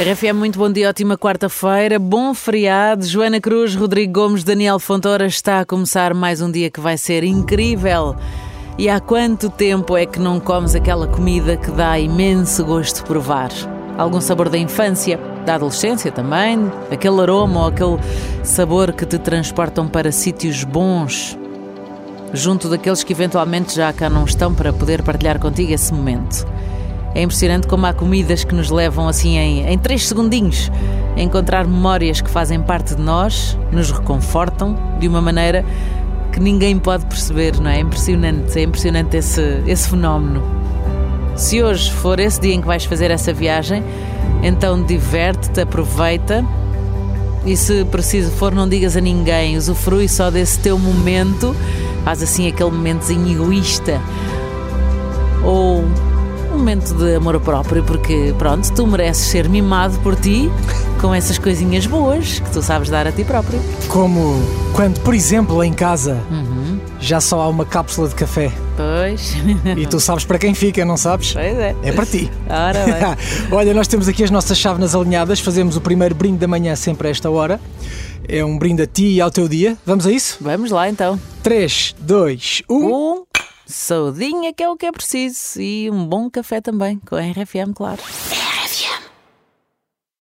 RFM, muito bom dia, ótima quarta-feira, bom feriado. Joana Cruz, Rodrigo Gomes, Daniel Fontoura, está a começar mais um dia que vai ser incrível. E há quanto tempo é que não comes aquela comida que dá imenso gosto de provar? Algum sabor da infância, da adolescência também, aquele aroma ou aquele sabor que te transportam para sítios bons, junto daqueles que eventualmente já cá não estão para poder partilhar contigo esse momento. É impressionante como há comidas que nos levam assim em, em três segundinhos a encontrar memórias que fazem parte de nós, nos reconfortam de uma maneira que ninguém pode perceber, não é? É impressionante, é impressionante esse, esse fenómeno. Se hoje for esse dia em que vais fazer essa viagem, então diverte-te, aproveita e se preciso for, não digas a ninguém, usufrui só desse teu momento, faz assim aquele momentozinho egoísta. Ou momento de amor próprio, porque pronto, tu mereces ser mimado por ti com essas coisinhas boas que tu sabes dar a ti próprio. Como quando, por exemplo, em casa Uhum. já só há uma cápsula de café Pois. e tu sabes para quem fica, não sabes? pois é. É para ti. Ora bem. Olha, nós temos aqui as nossas chávenas alinhadas, fazemos o primeiro brinde da manhã sempre a esta hora. É um brinde a ti e ao teu dia. Vamos a isso? Vamos lá então. 3, 2, 1. Um saudinha que é o que é preciso e um bom café também, com a RFM, claro.